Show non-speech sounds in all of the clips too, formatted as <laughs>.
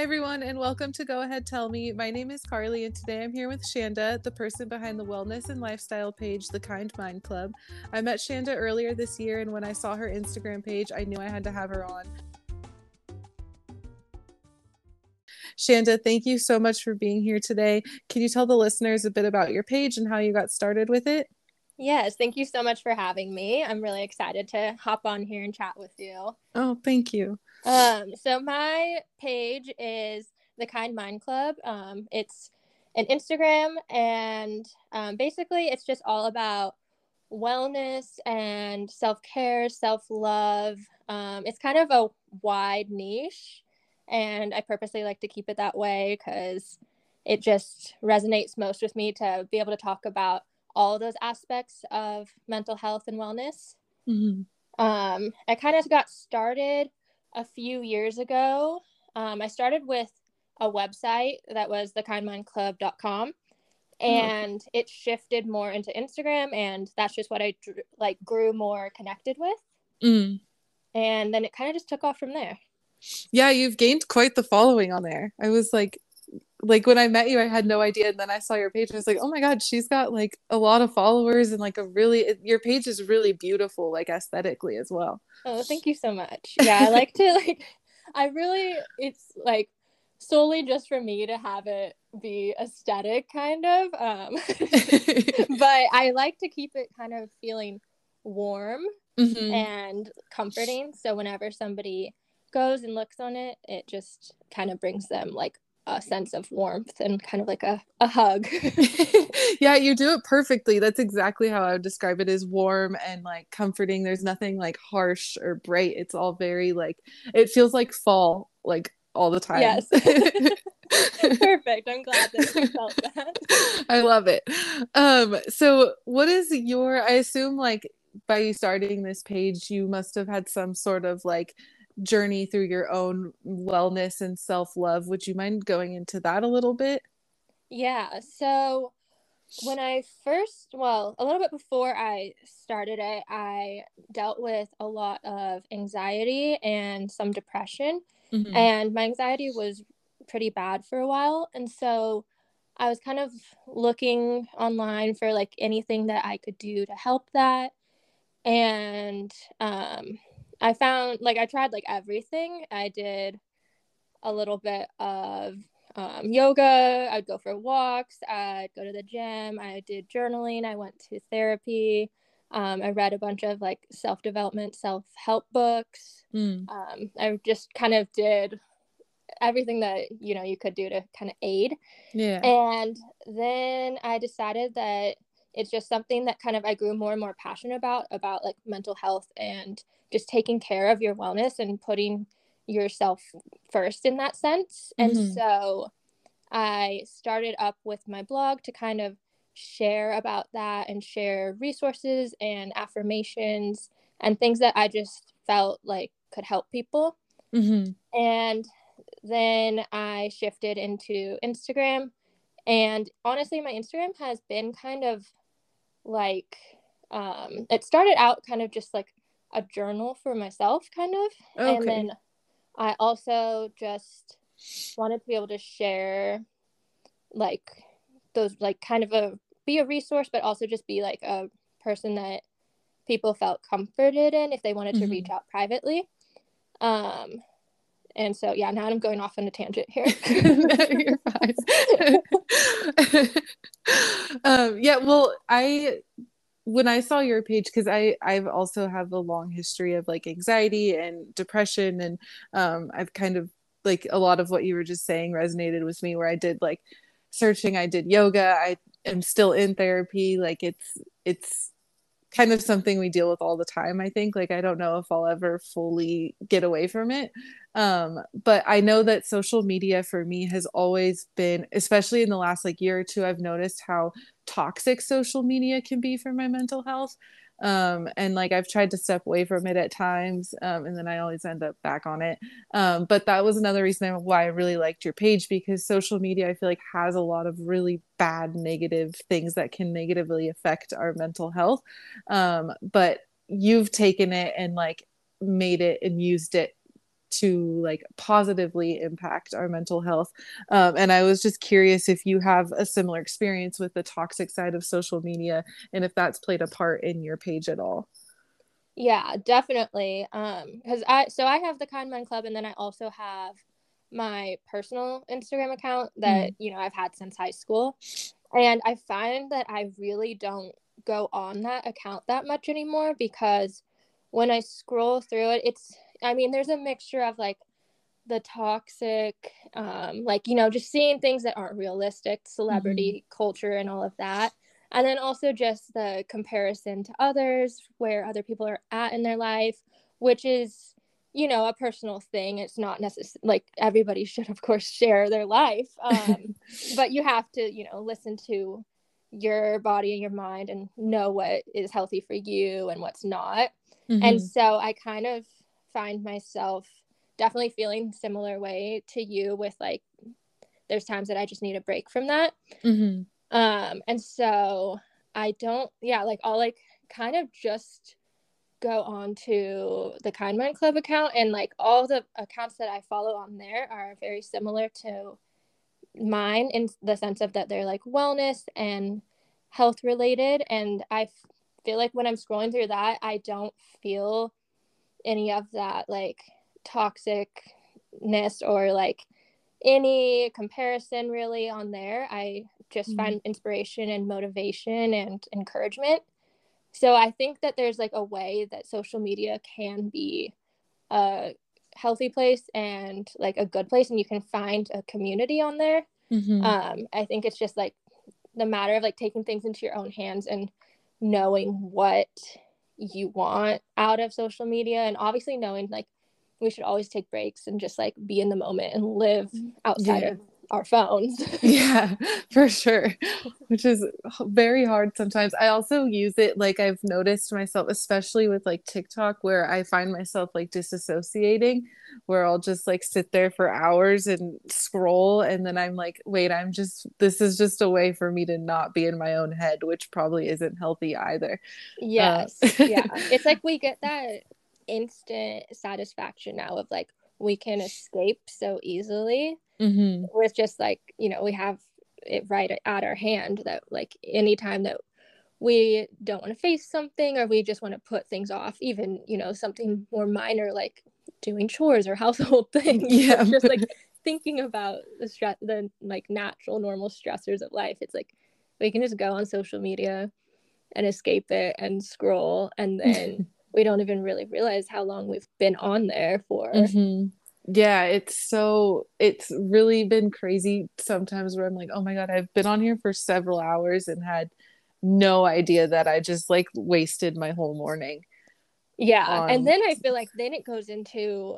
Hi, everyone, and welcome to Go Ahead Tell Me. My name is Carly, and today I'm here with Shanda, the person behind the wellness and lifestyle page, The Kind Mind Club. I met Shanda earlier this year, and when I saw her Instagram page, I knew I had to have her on. Shanda, thank you so much for being here today. Can you tell the listeners a bit about your page and how you got started with it? Yes, thank you so much for having me. I'm really excited to hop on here and chat with you. Oh, thank you. Um, so my page is the Kind Mind Club. Um, it's an Instagram, and um, basically, it's just all about wellness and self care, self love. Um, it's kind of a wide niche, and I purposely like to keep it that way because it just resonates most with me to be able to talk about all those aspects of mental health and wellness. Mm-hmm. Um, I kind of got started a few years ago. Um, I started with a website that was thekindmindclub.com and it shifted more into Instagram and that's just what I like grew more connected with. Mm. And then it kind of just took off from there. Yeah, you've gained quite the following on there. I was like like when I met you, I had no idea, and then I saw your page. And I was like, oh my god, she's got like a lot of followers and like a really your page is really beautiful, like aesthetically as well. Oh, thank you so much. Yeah, I like to <laughs> like. I really, it's like solely just for me to have it be aesthetic, kind of. Um, <laughs> <laughs> but I like to keep it kind of feeling warm mm-hmm. and comforting. So whenever somebody goes and looks on it, it just kind of brings them like a sense of warmth and kind of like a, a hug. <laughs> <laughs> yeah, you do it perfectly. That's exactly how I would describe it as warm and like comforting. There's nothing like harsh or bright. It's all very like it feels like fall like all the time. Yes. <laughs> Perfect. I'm glad that you felt that. I love it. Um so what is your I assume like by you starting this page you must have had some sort of like journey through your own wellness and self love. Would you mind going into that a little bit? Yeah. So, when I first, well, a little bit before I started it, I dealt with a lot of anxiety and some depression. Mm-hmm. And my anxiety was pretty bad for a while. And so I was kind of looking online for like anything that I could do to help that. And um, I found like I tried like everything. I did a little bit of um, yoga. I'd go for walks. I'd go to the gym. I did journaling. I went to therapy. Um, I read a bunch of like self development, self help books. Mm. Um, I just kind of did everything that you know you could do to kind of aid. Yeah. And then I decided that it's just something that kind of I grew more and more passionate about about like mental health and just taking care of your wellness and putting yourself first in that sense. Mm-hmm. And so I started up with my blog to kind of share about that and share resources and affirmations and things that I just felt like could help people. Mm-hmm. And then I shifted into Instagram. And honestly, my Instagram has been kind of like, um, it started out kind of just like a journal for myself, kind of. Okay. And then I also just wanted to be able to share, like, those, like, kind of a be a resource, but also just be like a person that people felt comforted in if they wanted to mm-hmm. reach out privately. Um, and so yeah, now I'm going off on a tangent here. <laughs> <laughs> Um, yeah, well, I when I saw your page, because I I've also have a long history of like anxiety and depression, and um, I've kind of like a lot of what you were just saying resonated with me. Where I did like searching, I did yoga, I am still in therapy. Like it's it's kind of something we deal with all the time i think. Like i don't know if i'll ever fully get away from it. Um but i know that social media for me has always been especially in the last like year or two i've noticed how toxic social media can be for my mental health um, and like I've tried to step away from it at times, um, and then I always end up back on it. Um, but that was another reason why I really liked your page because social media I feel like has a lot of really bad negative things that can negatively affect our mental health. Um, but you've taken it and like made it and used it to like positively impact our mental health. Um, and i was just curious if you have a similar experience with the toxic side of social media and if that's played a part in your page at all. Yeah definitely. Um because i so i have the kind mind club and then i also have my personal instagram account that mm. you know i've had since high school. And i find that i really don't go on that account that much anymore because when I scroll through it, it's I mean, there's a mixture of like the toxic, um, like you know, just seeing things that aren't realistic, celebrity mm-hmm. culture, and all of that, and then also just the comparison to others, where other people are at in their life, which is you know a personal thing. It's not necessary like everybody should, of course, share their life, um, <laughs> but you have to you know listen to your body and your mind and know what is healthy for you and what's not. Mm-hmm. And so I kind of find myself definitely feeling similar way to you with like there's times that I just need a break from that. Mm-hmm. Um and so I don't yeah, like I'll like kind of just go on to the Kind Mind Club account and like all the accounts that I follow on there are very similar to mine in the sense of that they're like wellness and health related and I feel like when I'm scrolling through that, I don't feel any of that like toxicness or like any comparison really on there. I just mm-hmm. find inspiration and motivation and encouragement. So I think that there's like a way that social media can be a healthy place and like a good place and you can find a community on there. Mm-hmm. Um, I think it's just like the matter of like taking things into your own hands and knowing what you want out of social media and obviously knowing like we should always take breaks and just like be in the moment and live mm-hmm. outside yeah. of our phones. <laughs> yeah, for sure. Which is very hard sometimes. I also use it like I've noticed myself, especially with like TikTok, where I find myself like disassociating, where I'll just like sit there for hours and scroll. And then I'm like, wait, I'm just, this is just a way for me to not be in my own head, which probably isn't healthy either. Yes. Uh, <laughs> yeah. It's like we get that instant satisfaction now of like, we can escape so easily mm-hmm. with just like you know we have it right at our hand that like anytime that we don't want to face something or we just want to put things off even you know something more minor like doing chores or <laughs> household things yeah. just like <laughs> thinking about the stress the like natural normal stressors of life. It's like we can just go on social media and escape it and scroll and then <laughs> we don't even really realize how long we've been on there for. Mm-hmm yeah it's so it's really been crazy sometimes where i'm like oh my god i've been on here for several hours and had no idea that i just like wasted my whole morning yeah um, and then i feel like then it goes into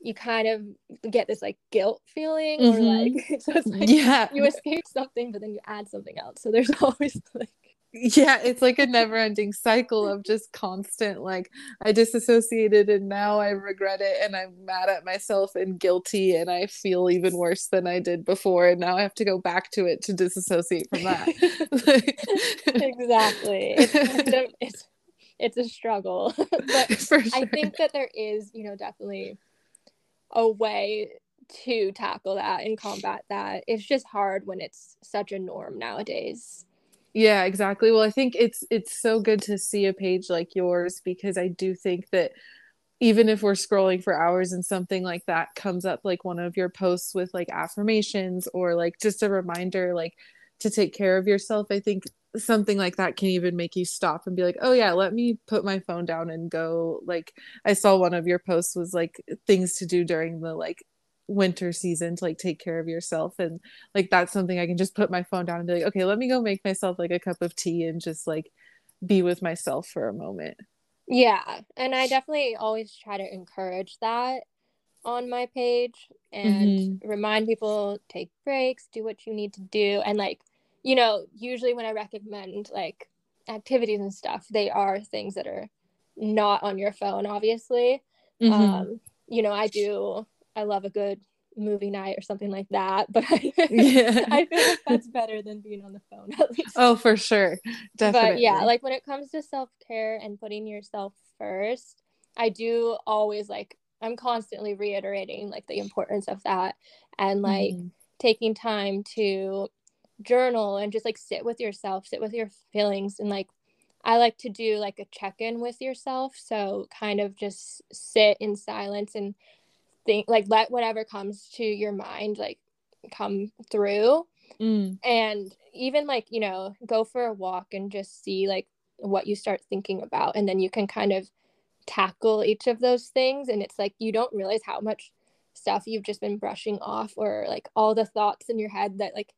you kind of get this like guilt feeling mm-hmm. or like <laughs> so it's like yeah you escape something but then you add something else so there's <laughs> always like yeah it's like a never ending cycle of just constant like i disassociated and now i regret it and i'm mad at myself and guilty and i feel even worse than i did before and now i have to go back to it to disassociate from that. <laughs> Exactly. It's, <laughs> it's, it's a struggle. <laughs> But sure. i think that there is you know definitely a way to tackle that and combat that. It's just hard when it's such a norm nowadays yeah exactly. Well i think it's it's so good to see a page like yours because i do think that even if we're scrolling for hours and something like that comes up like one of your posts with like affirmations or like just a reminder like to take care of yourself i think something like that can even make you stop and be like oh yeah let me put my phone down and go like i saw one of your posts was like things to do during the like winter season to like take care of yourself and like that's something i can just put my phone down and be like okay let me go make myself like a cup of tea and just like be with myself for a moment yeah and i definitely always try to encourage that on my page and mm-hmm. remind people take breaks do what you need to do and like you know usually when i recommend like activities and stuff they are things that are not on your phone obviously mm-hmm. um you know i do I love a good movie night or something like that. But I, <laughs> <laughs> yeah. I feel like that's better than being on the phone at least. Oh, for sure. Definitely. But yeah, like when it comes to self care and putting yourself first, I do always like I'm constantly reiterating like the importance of that and like mm-hmm. taking time to journal and just like sit with yourself, sit with your feelings and like I like to do like a check-in with yourself. So kind of just sit in silence and think like let whatever comes to your mind like come through. Mm. And even like, you know, go for a walk and just see like what you start thinking about. And then you can kind of tackle each of those things. And it's like you don't realize how much stuff you've just been brushing off or like all the thoughts in your head that like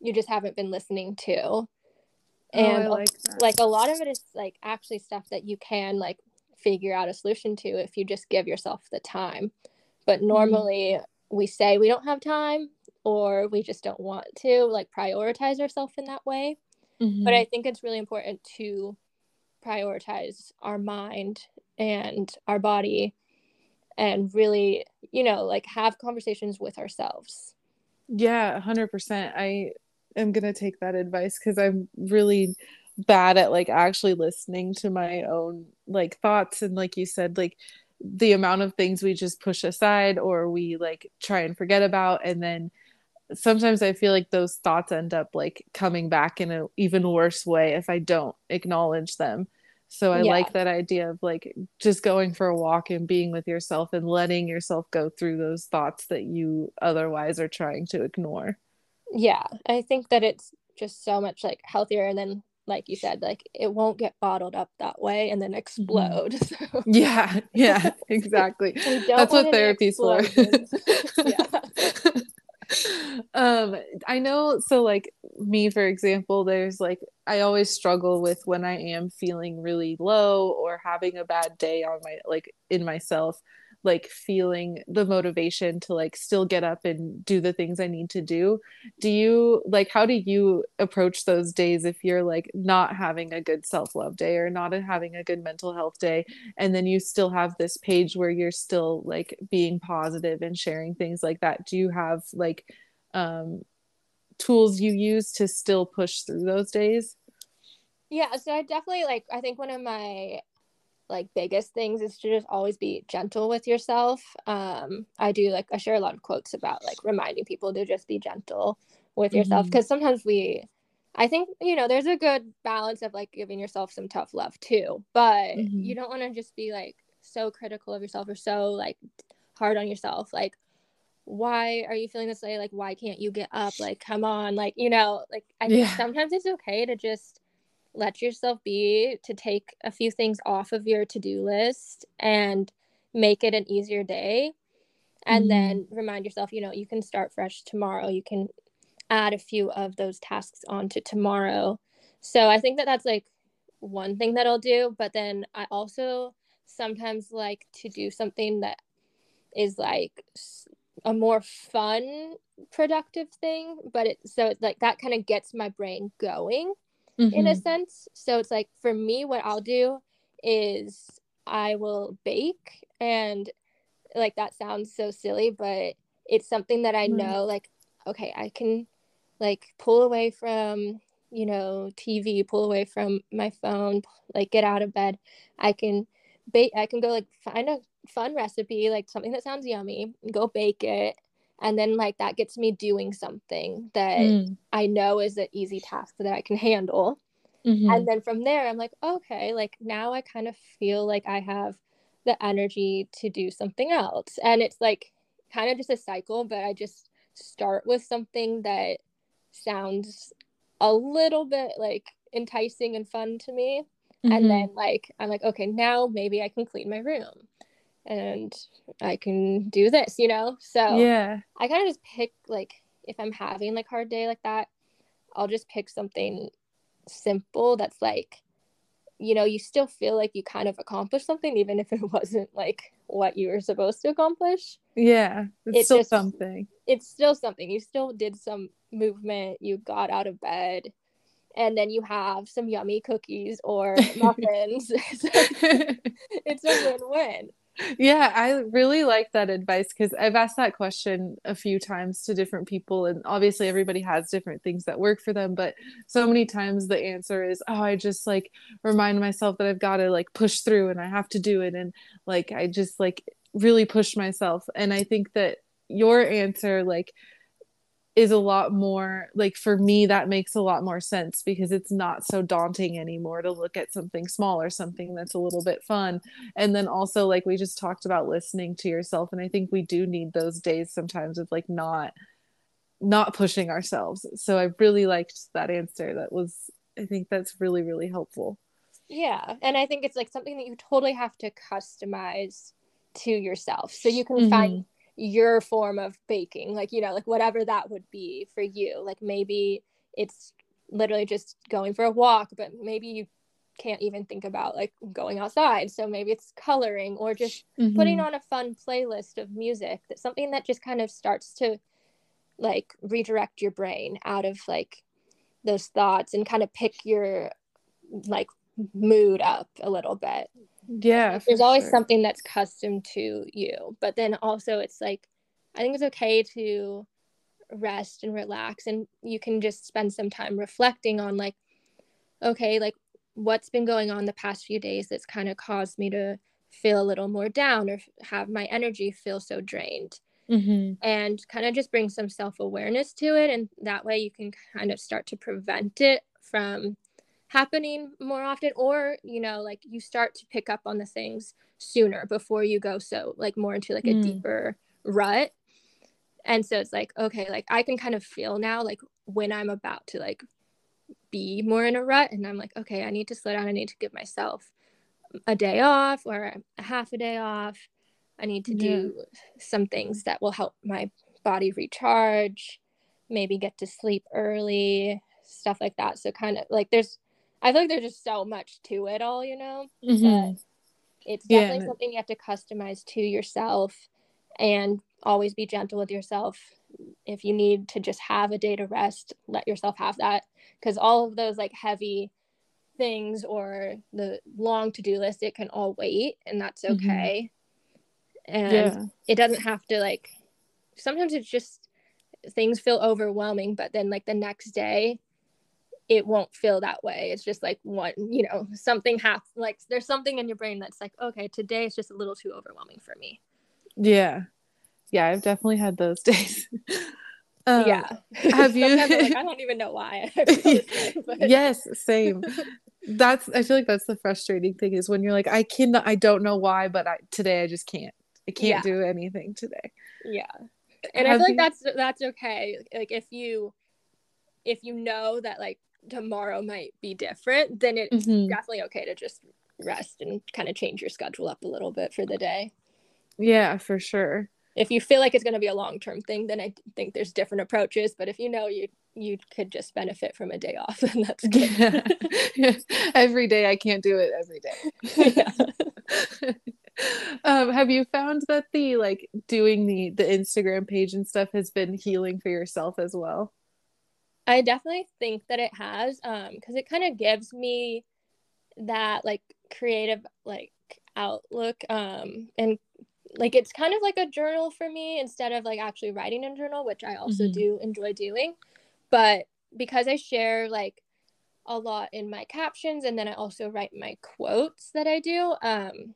you just haven't been listening to. Oh, and oh, like, like a lot of it is like actually stuff that you can like figure out a solution to if you just give yourself the time but mm-hmm. normally mm. we say we don't have time or we just don't want to like prioritize ourselves in that way mm-hmm. but i think it's really important to prioritize our mind and our body and really you know like have conversations with ourselves yeah 100% i am going to take that advice cuz i'm really bad at like actually listening to my own like thoughts and like you said like the amount of things we just push aside or we like try and forget about and then sometimes i feel like those thoughts end up like coming back in an even worse way if i don't acknowledge them so I yeah. like that idea of like just going for a walk and being with yourself and letting yourself go through those thoughts that you otherwise are trying to ignore. Yeah, I think that it's just so much like healthier and then like you said like it won't get bottled up that way and then mm-hmm. explode. <laughs> So. Yeah, yeah, <laughs> exactly. That's what therapy's for. <laughs> um i know so like me for example there's like i always struggle with when i am feeling really low or having a bad day on my like in myself like feeling the motivation to like still get up and do the things I need to do. Do you like how do you approach those days if you're like not having a good self-love day or not having a good mental health day and then you still have this page where you're still like being positive and sharing things like that? Do you have like um tools you use to still push through those days? Yeah, so I definitely like I think one of my like biggest things is to just always be gentle with yourself. Um, I do like I share a lot of quotes about like reminding people to just be gentle with yourself because mm-hmm. sometimes we I think you know there's a good balance of like giving yourself some tough love too, but mm-hmm. you don't want to just be like so critical of yourself or so like hard on yourself. Like, why are you feeling this way? Like, why can't you get up? Like, come on, like you know, like I think sometimes it's okay to just let yourself be to take a few things off of your to-do list and make it an easier day. And mm-hmm. then remind yourself you know you can start fresh tomorrow. You can add a few of those tasks onto tomorrow. So i think that that's like one thing that i'll do. But then i also sometimes like to do something that is like a more fun productive thing. But it so it's like that kind of gets my brain going mm-hmm. in a mm-hmm. sense. So it's like for me, what I'll do is I will bake, and like that sounds so silly, but it's something that I know, like, okay, I can like pull away from you know tv pull away from my phone like get out of bed i can bake i can go like find a fun recipe like something that sounds yummy go bake it and then like that gets me doing something that mm. i know is an easy task that i can handle mm-hmm. and then from there i'm like okay like now i kind of feel like i have the energy to do something else and it's like kind of just a cycle but i just start with something that sounds a little bit like enticing and fun to me mm-hmm. and then like i'm like okay now maybe i can clean my room and I can do this, you know? So yeah, I kind of just pick like if I'm having like hard day like that, I'll just pick something simple that's like, you know, you still feel like you kind of accomplished something, even if it <laughs> wasn't like what you were supposed to accomplish. Yeah, it's, still just, something. It's still something. You still did some movement. You got out of bed and then you have some yummy cookies or <laughs> muffins. <laughs> it's a win-win yeah, I really like that advice because I've asked that question a few times to different people, and obviously everybody has different things that work for them. But so many times the answer is, oh, I just like remind myself that I've got to like push through and I have to do it. And like, I just like, really push myself and i think that your answer like is a lot more like for me that makes a lot more sense because it's not so daunting anymore to look at something small or something that's a little bit fun. And then also like we just talked about listening to yourself and i think we do need those days sometimes of like not not pushing ourselves. So i really liked that answer. That was i think that's really really helpful. Yeah. And i think it's like something that you totally have to customize to yourself so you can mm-hmm. find your form of baking like you know like whatever that would be for you. Like maybe it's literally just going for a walk but maybe you can't even think about like going outside. So maybe it's coloring or just mm-hmm. putting on a fun playlist of music that's something that just kind of starts to like redirect your brain out of like those thoughts and kind of pick your like mood up a little bit yeah there's always sure. something that's custom to you but then also it's like i think it's okay to rest and relax and you can just spend some time reflecting on like okay like what's been going on the past few days that's kind of caused me to feel a little more down or have my energy feel so drained mm-hmm. and kind of just bring some self-awareness to it and that way you can kind of start to prevent it from happening more often or you know like you start to pick up on the things sooner before you go so like more into like a mm. deeper rut and so it's like okay like i can kind of feel now like when i'm about to like be more in a rut and i'm like okay i need to slow down i need to give myself a day off or a half a day off i need to yeah. do some things that will help my body recharge maybe get to sleep early stuff like that so kind of like there's I feel like there's just so much to it all, you know. Mm-hmm. It's definitely yeah. something you have to customize to yourself and always be gentle with yourself. If you need to just have a day to rest, let yourself have that. Because all of those like heavy things or the long to-do list, it can all wait and that's mm-hmm. okay. Mm-hmm. And yeah. it doesn't have to like sometimes it's just things feel overwhelming, but then like the next day it won't feel that way. It's just like one, you know, <laughs> something has like there's something in your brain that's like, okay, today is just a little too overwhelming for me. Yeah. Yeah, I've definitely had those <laughs> days. Um, yeah. Have <laughs> you like, I don't even know why. yes, same. That's I feel like that's the frustrating thing is when you're like, I can I don't know why, but I today I just can't. I can't yeah. do anything today. Yeah. And Have I feel like that's that's okay. Like if you if you know that like tomorrow might be different, then it's mm-hmm. definitely okay to just rest and kind of change your schedule up a little bit for the day. Yeah, for sure. If you feel like it's going to be a long-term thing, then I think there's different approaches, but if you know you you could just benefit from a day off, <laughs> then that's <laughs> good. Yeah. <laughs> every day I can't do it every day. um, have you found that the like doing the the Instagram page and stuff has been healing for yourself as well? I definitely think that it has um because it kind of gives me that like creative like outlook um and like it's kind of like a journal for me instead of like actually writing a journal which I also mm-hmm. do enjoy doing but because I share like a lot in my captions and then I also write my quotes that I do um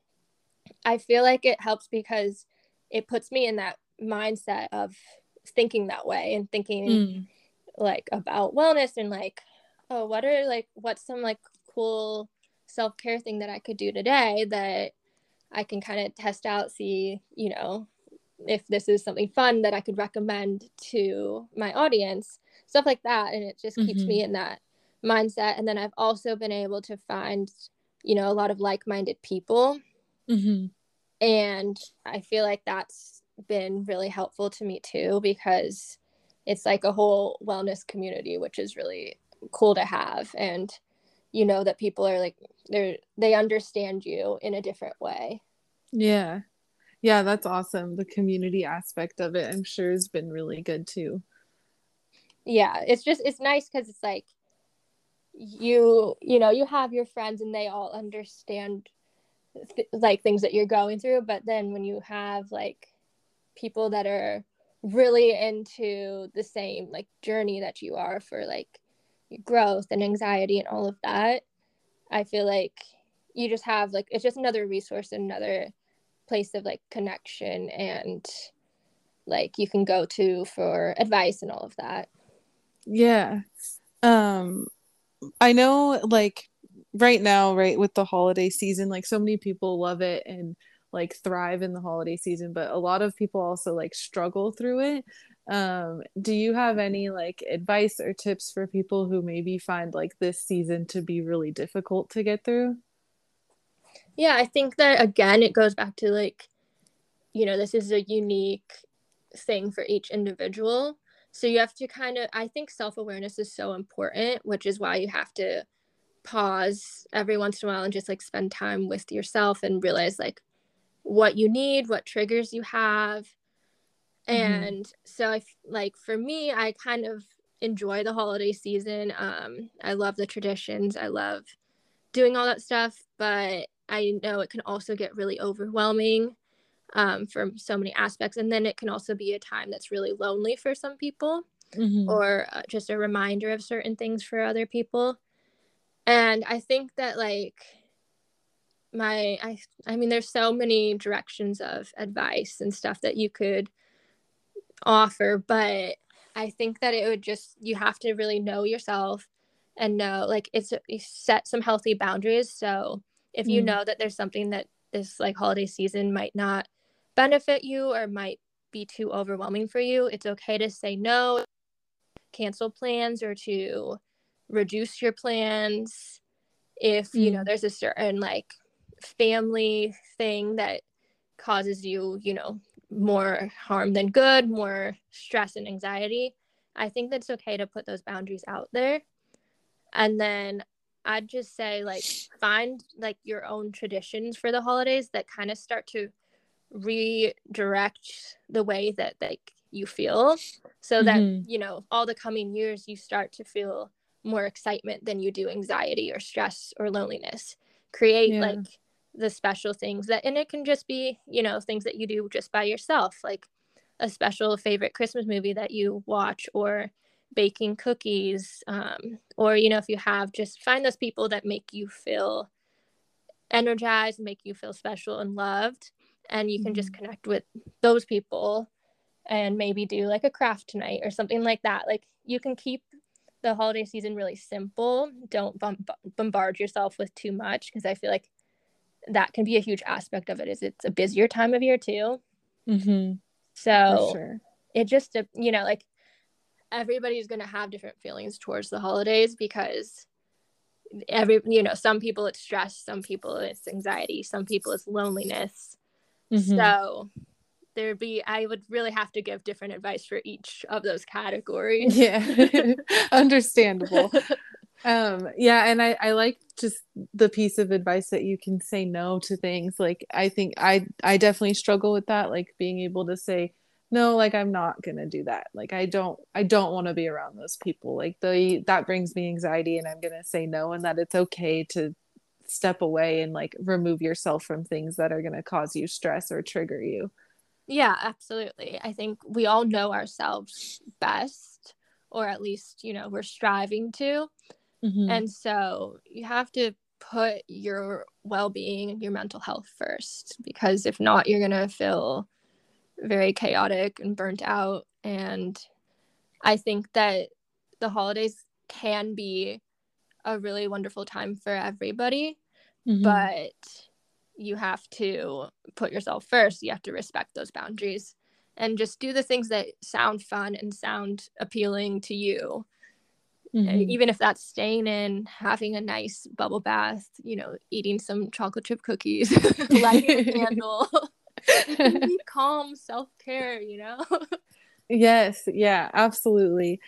I feel like it helps because it puts me in that mindset of thinking that way and thinking mm like about wellness and like oh what are like what's some like cool self-care thing that i could do today that i can kind of test out see you know if this is something fun that i could recommend to my audience stuff like that and it just mm-hmm. keeps me mm-hmm. in that mindset and then i've also been able to find you know a lot of like-minded people mm-hmm. and i feel like that's been really helpful to me too because it's like a whole wellness community which is really cool to have. And you know that people are like they're they understand you in a different way. Yeah. Yeah that's awesome. The community aspect of it i'm sure has been really good too. Yeah it's just it's nice because it's like you you know you have your friends and they all understand th- like things that you're going through. But then when you have like people that are really into the same like journey that you are for like growth and anxiety and all of that i feel like you just have like it's just another resource another place of like connection and like you can go to for advice and all of that. Yeah. Um I know like right now, right, with the holiday season, like so many people love it and like thrive in the holiday season, but a lot of people also like struggle through it. Um, do you have any like advice or tips for people who maybe find like this season to be really difficult to get through? Yeah, I think that again, it goes back to like, you know, this is a unique thing for each individual. So you have to kind of, I think self awareness is so important, which is why you have to pause every once in a while and just like spend time with yourself and realize like what you need, what triggers you have. Mm-hmm. And mm-hmm. so, I like for me, I kind of enjoy the holiday season. Um, I love the traditions, I love doing all that stuff, but I know it can also get really overwhelming um, from so many aspects. And then it can also be a time that's really lonely for some people mm-hmm. or uh, just a reminder of certain things for other people. And I think that, like, my I I mean there's so many directions of advice and stuff that you could offer but I think that it would just you have to really know yourself and know like it's set some healthy boundaries so if you mm. know that there's something that this like holiday season might not benefit you or might be too overwhelming for you, it's okay to say no, cancel plans, or to reduce your plans. If you know mm. there's a certain like family thing that causes you, you know, more harm than good, more stress and anxiety, I think that's okay to put those boundaries out there. And then I'd just say like find like your own traditions for the holidays that kind of start to redirect the way that like you feel so that mm-hmm. you know all the coming years you start to feel more excitement than you do anxiety or stress or loneliness create yeah. like the special things that and it can just be you know things that you do just by yourself like a special favorite christmas movie that you watch or baking cookies um, or you know if you have just find those people that make you feel energized make you feel special and loved and you can just mm-hmm. connect with those people and maybe do like a craft tonight or something like that like you can keep the holiday season really simple don't bomb- bombard yourself with too much because i feel like that can be a huge aspect of it is it's a busier time of year too mm-hmm. so sure. it just you know like everybody's going to have different feelings towards the holidays because every you know some people it's stress some people it's anxiety some people it's loneliness Mm-hmm. So there'd be I would really have to give different advice for each of those categories. Yeah. <laughs> Understandable. <laughs> um yeah and I, I like just the piece of advice that you can say no to things like i think i i definitely struggle with that like being able to say no like i'm not gonna do that like i don't i don't want to be around those people like the that brings me anxiety and i'm gonna say no and that it's okay to step away and like remove yourself from things that are going to cause you stress or trigger you. Yeah, absolutely. I think we all know ourselves best, or at least, you know, we're striving to. Mm-hmm. And so you have to put your well being and your mental health first, because if not, you're going to feel very chaotic and burnt out. And I think that the holidays can be a really wonderful time for everybody mm-hmm. but you have to put yourself first. You have to respect those boundaries and just do the things that sound fun and sound appealing to you. Mm-hmm. Even if that's staying in, having a nice bubble bath, you know, eating some chocolate chip cookies, <laughs> lighting a candle, <laughs> <laughs> calm, self care, you know? yes, yeah, absolutely.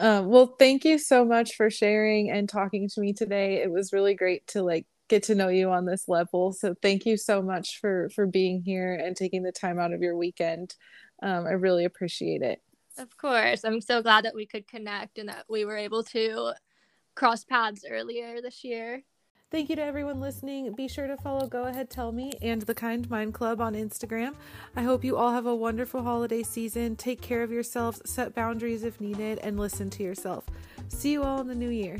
Um, well, thank you so much for sharing and talking to me today. It was really great to like get to know you on this level. So thank you so much for for being here and taking the time out of your weekend. Um, I really appreciate it. Of course, I'm so glad that we could connect and that we were able to cross paths earlier this year. Thank you to everyone listening. Be sure to follow Go Ahead Tell Me and the Kind Mind Club on Instagram. I hope you all have a wonderful holiday season. Take care of yourselves, set boundaries if needed, and listen to yourself. See you all in the new year.